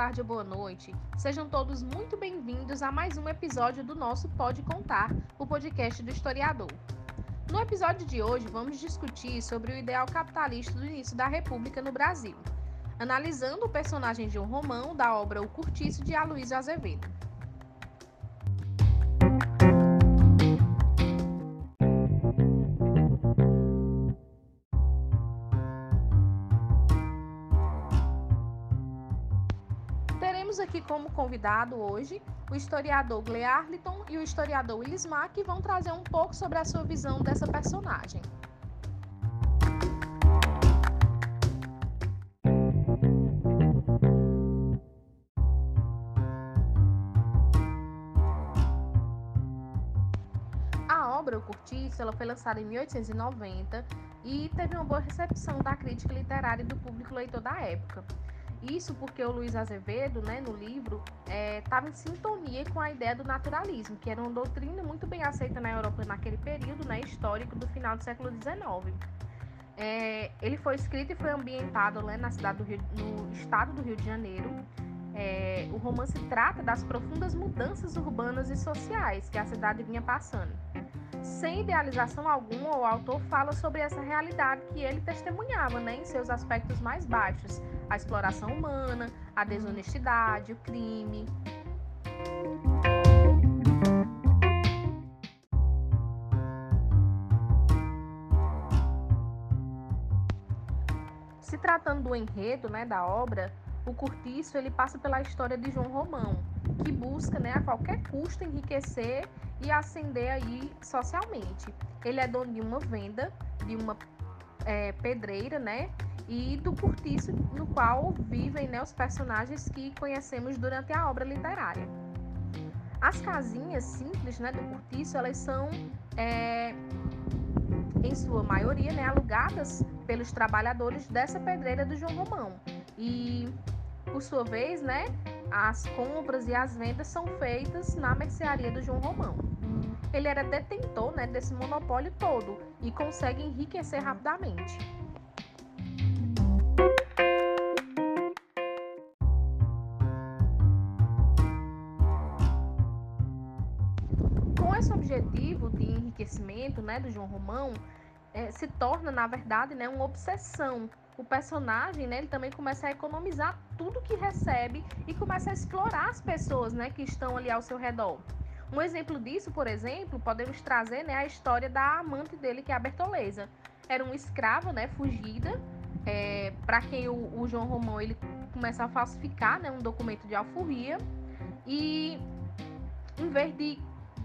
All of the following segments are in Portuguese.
tarde ou boa noite. Sejam todos muito bem-vindos a mais um episódio do nosso Pode Contar, o podcast do historiador. No episódio de hoje, vamos discutir sobre o ideal capitalista do início da República no Brasil, analisando o personagem de um Romão da obra O Curtiço de Aloysio Azevedo. Temos aqui como convidado hoje o historiador Glearliton e o historiador Willis Mack, que vão trazer um pouco sobre a sua visão dessa personagem. Obra Curtiço ela foi lançada em 1890 e teve uma boa recepção da crítica literária e do público leitor da época. Isso porque o Luiz Azevedo, né, no livro, estava é, em sintonia com a ideia do naturalismo, que era uma doutrina muito bem aceita na Europa naquele período né, histórico do final do século XIX. É, ele foi escrito e foi ambientado né, na cidade do Rio, no estado do Rio de Janeiro. É, o romance trata das profundas mudanças urbanas e sociais que a cidade vinha passando. Sem idealização alguma, o autor fala sobre essa realidade que ele testemunhava né, em seus aspectos mais baixos, a exploração humana, a desonestidade, o crime. Se tratando do enredo né, da obra, o Curtiço ele passa pela história de João Romão, que busca né, a qualquer custo enriquecer e ascender aí socialmente. Ele é dono de uma venda, de uma é, pedreira, né? E do cortiço no qual vivem né, os personagens que conhecemos durante a obra literária. As casinhas simples né, do cortiço, elas são, é, em sua maioria, né, alugadas pelos trabalhadores dessa pedreira do João Romão. E, por sua vez, né, as compras e as vendas são feitas na mercearia do João Romão. Ele era detentor né, desse monopólio todo e consegue enriquecer rapidamente. Enriquecimento né, do João Romão é, se torna, na verdade, né, uma obsessão. O personagem né, ele também começa a economizar tudo que recebe e começa a explorar as pessoas né, que estão ali ao seu redor. Um exemplo disso, por exemplo, podemos trazer né, a história da amante dele, que é a Bertoleza. Era uma escrava né, fugida, é, para quem o, o, João Romão ele começa a falsificar né, um documento de alforria e em vez de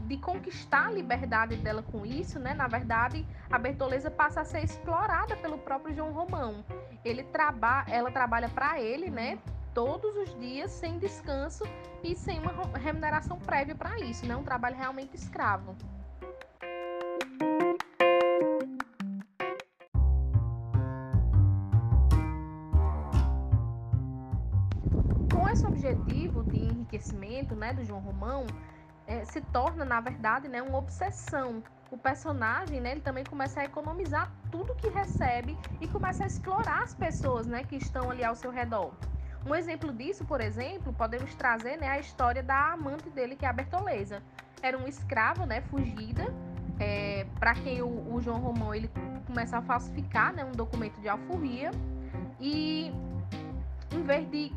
de conquistar a liberdade dela com isso, né? Na verdade, a Bertoleza passa a ser explorada pelo próprio João Romão. Ele traba ela trabalha para ele, né? Todos os dias, sem descanso e sem uma remuneração prévia para isso, né? Um trabalho realmente escravo. Com esse objetivo de enriquecimento, né, do João Romão, é, se torna, na verdade, né, uma obsessão. O personagem, né, ele também começa a economizar tudo que recebe e começa a explorar as pessoas, né, que estão ali ao seu redor. Um exemplo disso, por exemplo, podemos trazer, né, a história da amante dele, que é a Bertoleza. Era uma escrava, né, fugida, é, para quem o, o, João Romão ele começa a falsificar, né, um documento de alforria e em vez de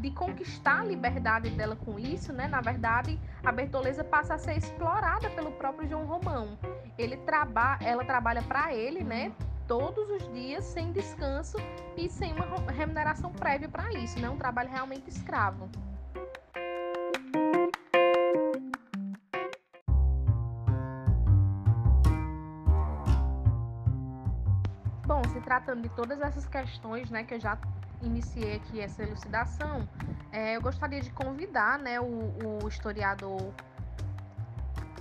de conquistar a liberdade dela com isso, né? Na verdade, a Bertoleza passa a ser explorada pelo próprio João Romão. Ele traba ela trabalha para ele, né? Todos os dias, sem descanso e sem uma remuneração prévia para isso, né? Um trabalho realmente escravo. Tratando de todas essas questões, né, que eu já iniciei aqui essa elucidação, é, eu gostaria de convidar né, o, o historiador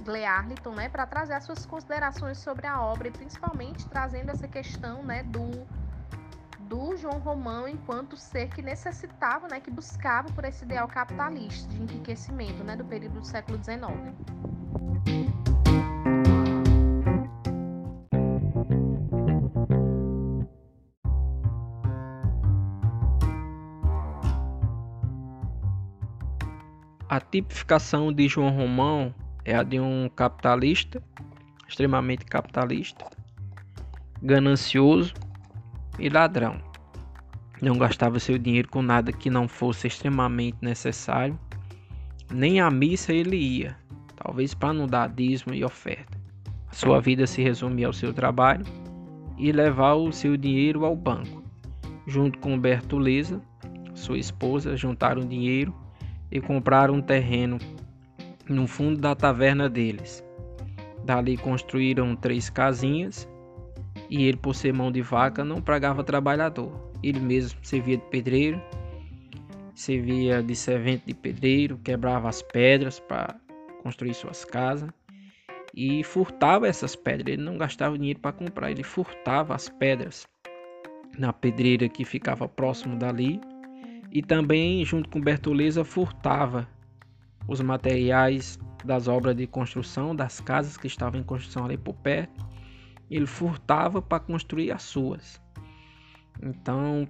Glearliton né, para trazer as suas considerações sobre a obra e principalmente trazendo essa questão né, do, do João Romão enquanto ser que necessitava, né, que buscava por esse ideal capitalista de enriquecimento né, do período do século XIX. A tipificação de João Romão é a de um capitalista, extremamente capitalista, ganancioso e ladrão. Não gastava seu dinheiro com nada que não fosse extremamente necessário. Nem à missa ele ia, talvez para não dar dízimo e oferta. Sua vida se resumia ao seu trabalho e levar o seu dinheiro ao banco. Junto com Bertoleza, sua esposa, juntaram dinheiro e compraram um terreno no fundo da taverna deles. Dali construíram três casinhas e ele, por ser mão de vaca, não pagava trabalhador. Ele mesmo servia de pedreiro, servia de servente de pedreiro, quebrava as pedras para construir suas casas e furtava essas pedras. Ele não gastava dinheiro para comprar, ele furtava as pedras na pedreira que ficava próximo dali e também, junto com Bertoleza, furtava os materiais das obras de construção das casas que estavam em construção ali por perto. Ele furtava para construir as suas. Então,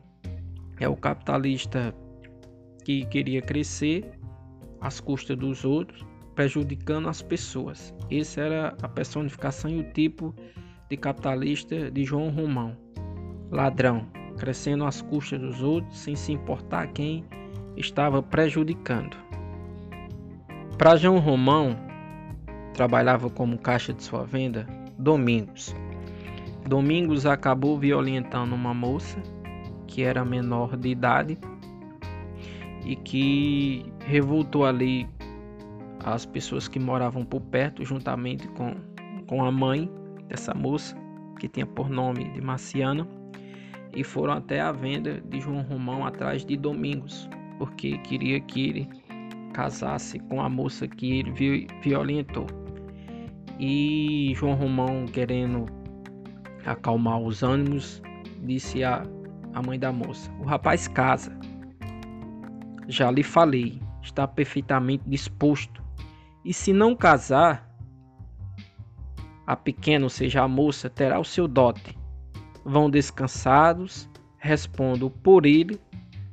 é o capitalista que queria crescer às custas dos outros, prejudicando as pessoas. Essa era a personificação e o tipo de capitalista de João Romão. Ladrão, crescendo às custas dos outros, sem se importar quem estava prejudicando. Para João Romão, trabalhava como caixa de sua venda Domingos, Domingos acabou violentando uma moça que era menor de idade e que revoltou ali as pessoas que moravam por perto, juntamente com, com a mãe dessa moça, que tinha por nome de Marciana, e foram até a venda de João Romão atrás de Domingos, porque queria que ele casasse com a moça que ele violentou. E João Romão, querendo acalmar os ânimos, disse a, a mãe da moça: O rapaz casa. Já lhe falei, está perfeitamente disposto. E se não casar, a pequena, ou seja, a moça, terá o seu dote. Vão descansados, respondo por ele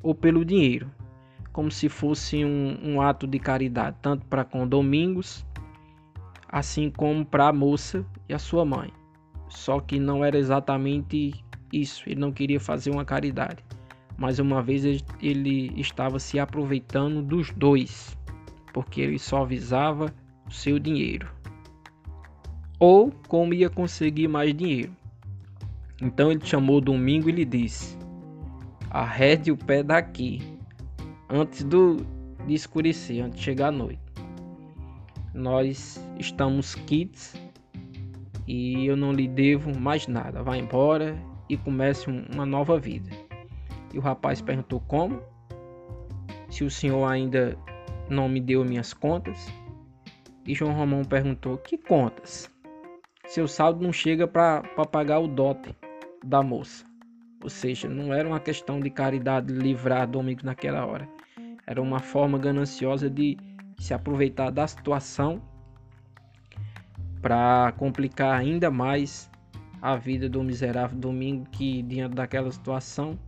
ou pelo dinheiro, como se fosse um, um ato de caridade, tanto para com Domingos, assim como para a moça e a sua mãe. Só que não era exatamente isso, ele não queria fazer uma caridade. Mas uma vez ele estava se aproveitando dos dois, porque ele só visava o seu dinheiro. Ou como ia conseguir mais dinheiro. Então ele chamou Domingo e lhe disse: Arrede o pé daqui, antes do, de escurecer, antes de chegar a noite. Nós estamos quites e eu não lhe devo mais nada. Vá embora e comece uma nova vida. E o rapaz perguntou como? Se o senhor ainda não me deu minhas contas? E João Romão perguntou: Que contas? Seu saldo não chega para pagar o dote da moça. Ou seja, não era uma questão de caridade livrar Domingos naquela hora. Era uma forma gananciosa de se aproveitar da situação para complicar ainda mais a vida do miserável Domingo que diante daquela situação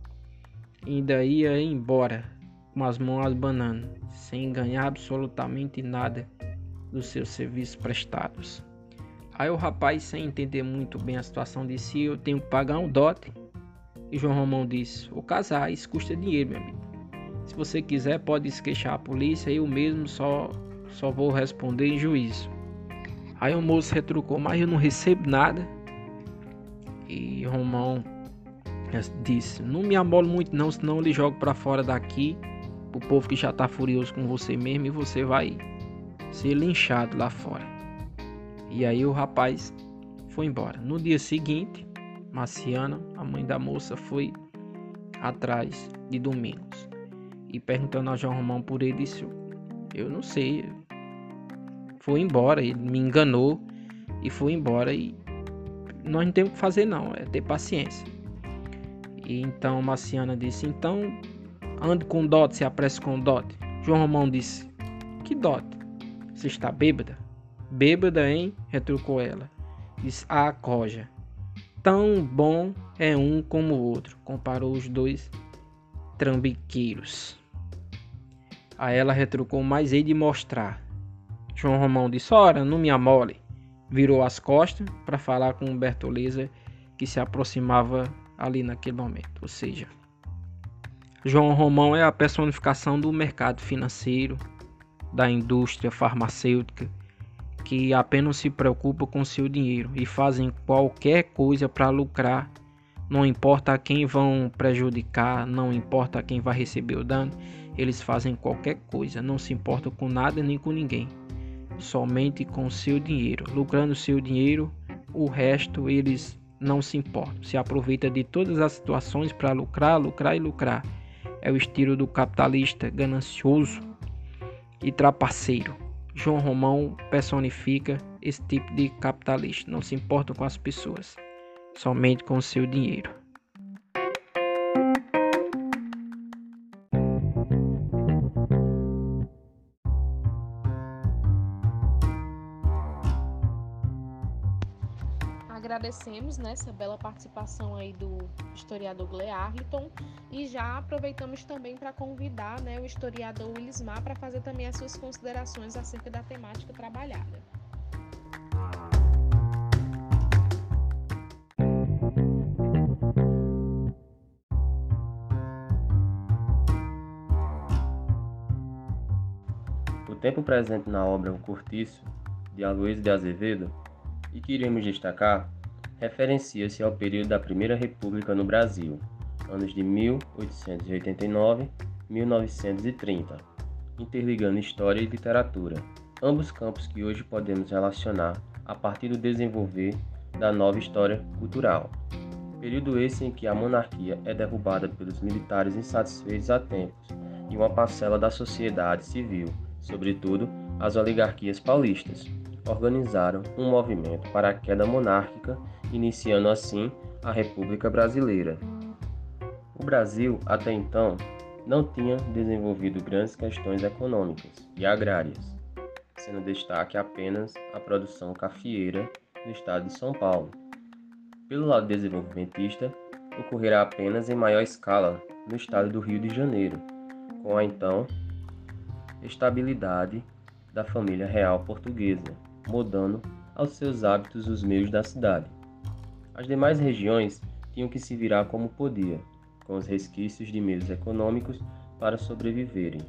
ainda ia embora com as mãos abanando, sem ganhar absolutamente nada dos seus serviços prestados. Aí o rapaz, sem entender muito bem a situação, disse: Eu tenho que pagar um dote. E João Romão disse: O casar, isso custa dinheiro, meu amigo. Se você quiser, pode se queixar a polícia, eu mesmo só, só vou responder em juízo. Aí o moço retrucou, mas eu não recebo nada. E Romão disse, não me amole muito não, senão eu lhe jogo para fora daqui. O povo que já tá furioso com você mesmo e você vai ser linchado lá fora. E aí o rapaz foi embora. No dia seguinte, Marciana, a mãe da moça, foi atrás de Domingos. E perguntando a João Romão por ele, disse: Eu não sei, foi embora, ele me enganou e foi embora e nós não temos o que fazer não, é ter paciência. E então Marciana disse, então ande com dote, se apresse com dote. João Romão disse, que dote? Você está bêbada? Bêbada, hein? retrucou ela. Disse, ah, coja. Tão bom é um como o outro, comparou os dois trambiqueiros. Aí ela retrucou, mas hei de mostrar. João Romão disse, ora, não me amole. Virou as costas para falar com Bertoleza que se aproximava ali naquele momento. Ou seja, João Romão é a personificação do mercado financeiro, da indústria farmacêutica, que apenas se preocupa com seu dinheiro e fazem qualquer coisa para lucrar. Não importa quem vão prejudicar, não importa quem vai receber o dano, eles fazem qualquer coisa, não se importam com nada nem com ninguém, somente com seu dinheiro. Lucrando seu dinheiro, o resto eles não se importam. Se aproveita de todas as situações para lucrar, lucrar e lucrar. É o estilo do capitalista ganancioso e trapaceiro. João Romão personifica esse tipo de capitalista, não se importa com as pessoas, somente com o seu dinheiro. Agradecemos né, essa bela participação aí do historiador Glearliton e já aproveitamos também para convidar né, o historiador Willismar para fazer também as suas considerações acerca da temática trabalhada. O tempo presente na obra O Cortiço, de Aloysio de Azevedo, e que iremos destacar referencia-se ao período da Primeira República no Brasil, anos de 1889-1930, interligando história e literatura, ambos campos que hoje podemos relacionar a partir do desenvolver da nova história cultural. Período esse em que a monarquia é derrubada pelos militares insatisfeitos há tempos e uma parcela da sociedade civil, sobretudo as oligarquias paulistas, organizaram um movimento para a queda monárquica, iniciando assim a República Brasileira. O Brasil, até então, não tinha desenvolvido grandes questões econômicas e agrárias, sendo destaque apenas a produção cafeeira no estado de São Paulo. Pelo lado desenvolvimentista, ocorrerá apenas em maior escala no estado do Rio de Janeiro, com a então estabilidade da família real portuguesa, mudando aos seus hábitos os meios da cidade. As demais regiões tinham que se virar como podia, com os resquícios de meios econômicos para sobreviverem.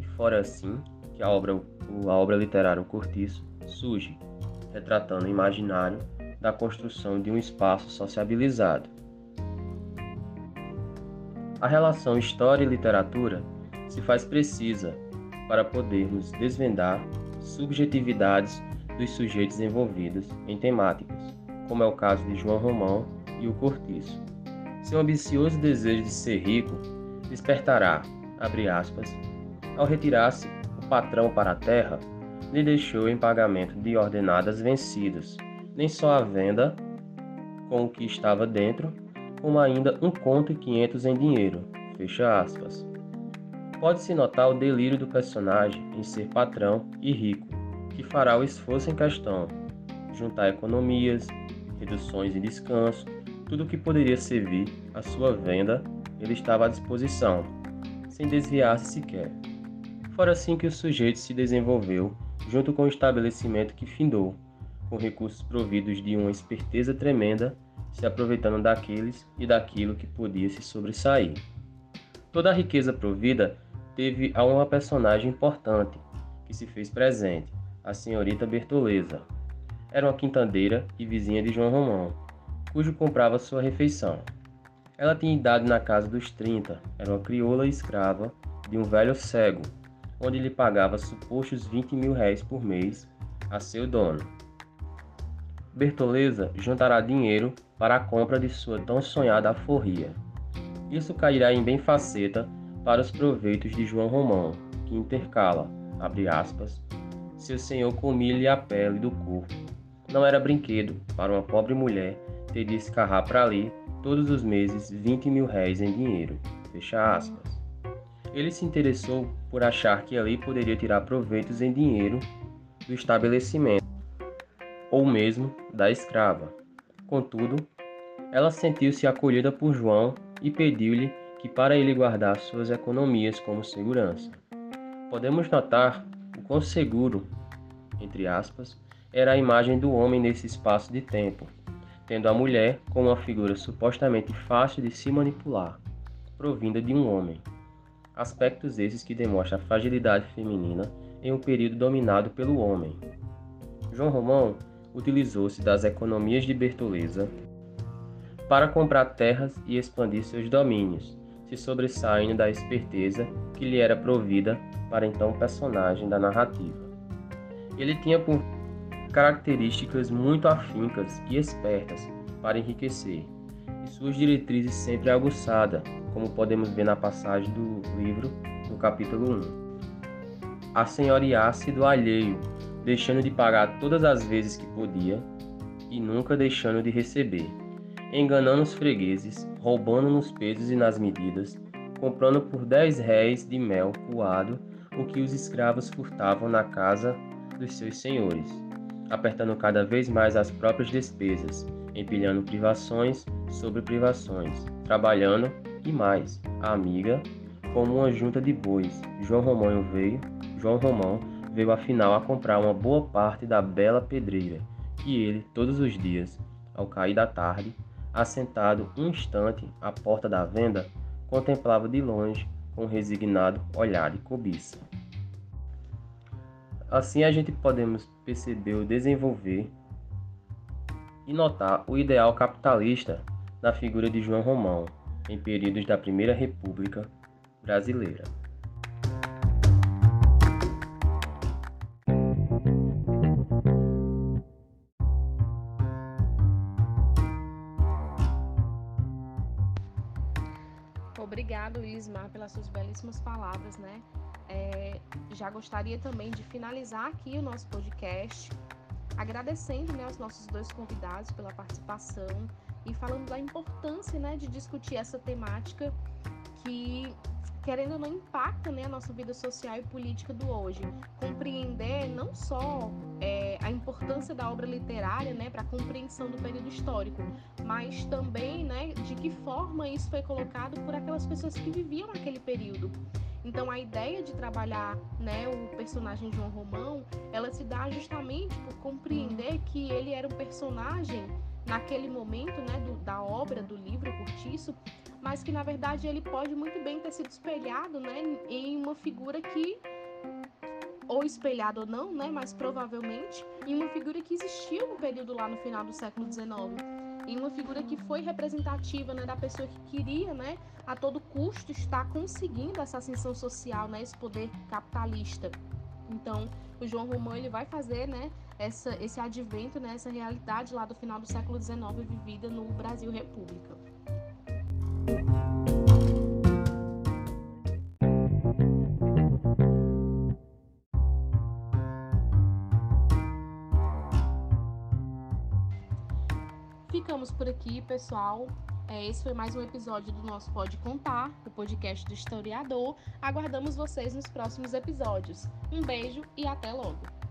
E fora assim que a obra, a obra literária O Cortiço surge, retratando o imaginário da construção de um espaço sociabilizado. A relação história e literatura se faz precisa para podermos desvendar subjetividades dos sujeitos envolvidos em temáticas, como é o caso de João Romão e o Cortiço. Seu ambicioso desejo de ser rico despertará, abre aspas, ao retirar-se o patrão para a terra, lhe deixou em pagamento de ordenadas vencidas, nem só a venda com o que estava dentro, como ainda um conto e quinhentos em dinheiro, fecha aspas. Pode-se notar o delírio do personagem em ser patrão e rico, que fará o esforço em questão, juntar economias, reduções e descanso, tudo o que poderia servir à sua venda, ele estava à disposição, sem desviar-se sequer. Fora assim que o sujeito se desenvolveu, junto com o estabelecimento que findou, com recursos providos de uma esperteza tremenda, se aproveitando daqueles e daquilo que podia se sobressair. Toda a riqueza provida teve a uma personagem importante que se fez presente, a senhorita Bertoleza. Era uma quintandeira e vizinha de João Romão, cujo comprava sua refeição. Ela tinha idade na casa dos 30, era uma crioula escrava de um velho cego, onde lhe pagava supostos 20 mil réis por mês a seu dono. Bertoleza juntará dinheiro para a compra de sua tão sonhada alforria. Isso cairá em benfaceta para os proveitos de João Romão, que intercala, abre aspas, seu senhor comia-lhe a pele do corpo. Não era brinquedo para uma pobre mulher ter de escarrar para ali todos os meses 20 mil réis em dinheiro, fecha aspas. Ele se interessou por achar que ali poderia tirar proveitos em dinheiro do estabelecimento, ou mesmo da escrava. Contudo, ela sentiu-se acolhida por João e pediu-lhe que para ele guardar suas economias como segurança. Podemos notar o quão seguro, entre aspas, era a imagem do homem nesse espaço de tempo, tendo a mulher como uma figura supostamente fácil de se manipular, provinda de um homem. Aspectos esses que demonstram a fragilidade feminina em um período dominado pelo homem. João Romão utilizou-se das economias de Bertoleza para comprar terras e expandir seus domínios, se sobressaindo da esperteza que lhe era provida para então personagem da narrativa. Ele tinha por características muito afincas e espertas para enriquecer, e suas diretrizes sempre aguçadas, como podemos ver na passagem do livro, no capítulo 1. Assenhorear-se do alheio, deixando de pagar todas as vezes que podia e nunca deixando de receber, enganando os fregueses, roubando nos pesos e nas medidas, comprando por dez réis de mel coado o que os escravos furtavam na casa dos seus senhores, apertando cada vez mais as próprias despesas, empilhando privações sobre privações, trabalhando e mais, a amiga, como uma junta de bois. João Romão veio, João Romão veio afinal a comprar uma boa parte da bela pedreira, que ele, todos os dias, ao cair da tarde, assentado um instante à porta da venda, contemplava de longe com um resignado olhar de cobiça. Assim a gente podemos perceber o desenvolver e notar o ideal capitalista na figura de João Romão em períodos da Primeira República Brasileira. Obrigado, Ismar, pelas suas belíssimas palavras, né? É, já gostaria também de finalizar aqui o nosso podcast, agradecendo né, aos nossos dois convidados pela participação e falando da importância né, de discutir essa temática que, querendo ou não, impacta né, a nossa vida social e política do hoje. Compreender não só é, a importância da obra literária né, para a compreensão do período histórico, mas também né, de que forma isso foi colocado por aquelas pessoas que viviam naquele período. Então a ideia de trabalhar né, o personagem João Romão, ela se dá justamente por compreender que ele era um personagem naquele momento né, do, da obra, do livro Curtiço, mas que na verdade ele pode muito bem ter sido espelhado né, em uma figura que ou espelhado ou não, né, mas provavelmente em uma figura que existiu no período lá no final do século XIX, em uma figura que foi representativa né, da pessoa que queria, né, a todo custo estar conseguindo essa ascensão social, né, esse poder capitalista. Então, o João Romão ele vai fazer, né, essa, esse advento, né, essa realidade lá do final do século XIX vivida no Brasil República. Ficamos por aqui, pessoal. É, esse foi mais um episódio do nosso Pode Contar, o podcast do historiador. Aguardamos vocês nos próximos episódios. Um beijo e até logo!